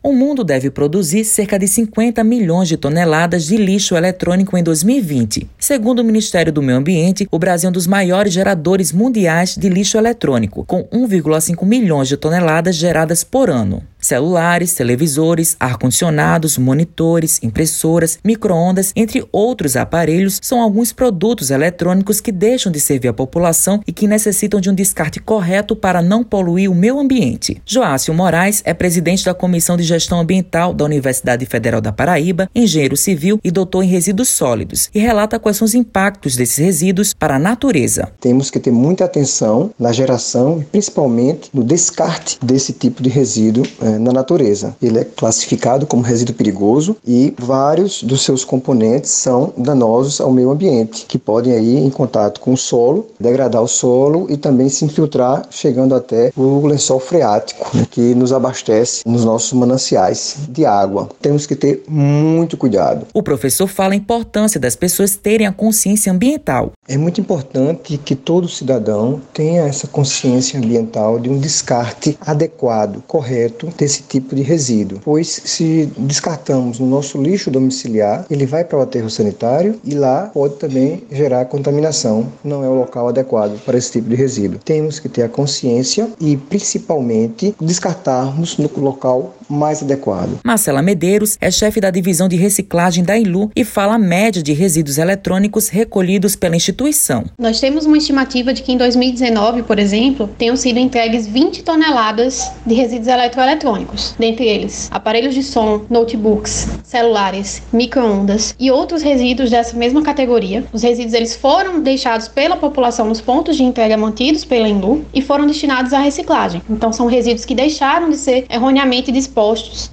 O mundo deve produzir cerca de 50 milhões de toneladas de lixo eletrônico em 2020. Segundo o Ministério do Meio Ambiente, o Brasil é um dos maiores geradores mundiais de lixo eletrônico, com 1,5 milhões de toneladas geradas por ano. Celulares, televisores, ar-condicionados, monitores, impressoras, microondas, entre outros aparelhos, são alguns produtos eletrônicos que deixam de servir a população e que necessitam de um descarte correto para não poluir o meio ambiente. Joácio Moraes é presidente da Comissão de Gestão Ambiental da Universidade Federal da Paraíba, engenheiro civil e doutor em resíduos sólidos, e relata quais são os impactos desses resíduos para a natureza. Temos que ter muita atenção na geração principalmente no descarte desse tipo de resíduo é, na natureza. Ele é classificado como resíduo perigoso e vários dos seus componentes são danosos ao meio ambiente, que podem ir em contato com o solo, degradar o solo e também se infiltrar, chegando até o lençol freático, né, que nos abastece nos nossos mananciais mananciais de água. Temos que ter muito cuidado. O professor fala a importância das pessoas terem a consciência ambiental. É muito importante que todo cidadão tenha essa consciência ambiental de um descarte adequado, correto desse tipo de resíduo, pois se descartamos no nosso lixo domiciliar, ele vai para o aterro sanitário e lá pode também gerar contaminação. Não é o local adequado para esse tipo de resíduo. Temos que ter a consciência e principalmente descartarmos no local mais adequado. Marcela Medeiros é chefe da divisão de reciclagem da ILU e fala a média de resíduos eletrônicos recolhidos pela instituição. Nós temos uma estimativa de que em 2019, por exemplo, tenham sido entregues 20 toneladas de resíduos eletroeletrônicos, dentre eles aparelhos de som, notebooks, celulares, microondas e outros resíduos dessa mesma categoria. Os resíduos eles foram deixados pela população nos pontos de entrega mantidos pela INLU e foram destinados à reciclagem. Então são resíduos que deixaram de ser erroneamente dispostos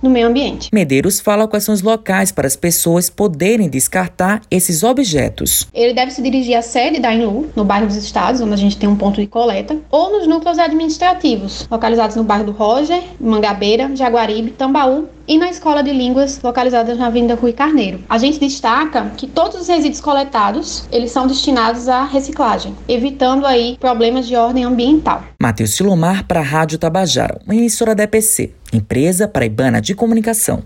no meio ambiente. Medeiros fala quais são os locais para as pessoas poderem descartar esses objetos. Ele deve se dirigir à sede da INLU, no bairro dos Estados, onde a gente tem um ponto de coleta, ou nos núcleos administrativos, localizados no bairro do Roger, Mangabeira, Jaguaribe, Tambaú e na Escola de Línguas, localizadas na Avenida Rui Carneiro. A gente destaca que todos os resíduos coletados, eles são destinados à reciclagem, evitando aí problemas de ordem ambiental. Matheus Silomar para a Rádio Tabajara, uma emissora da EPC, empresa paraibana de comunicação.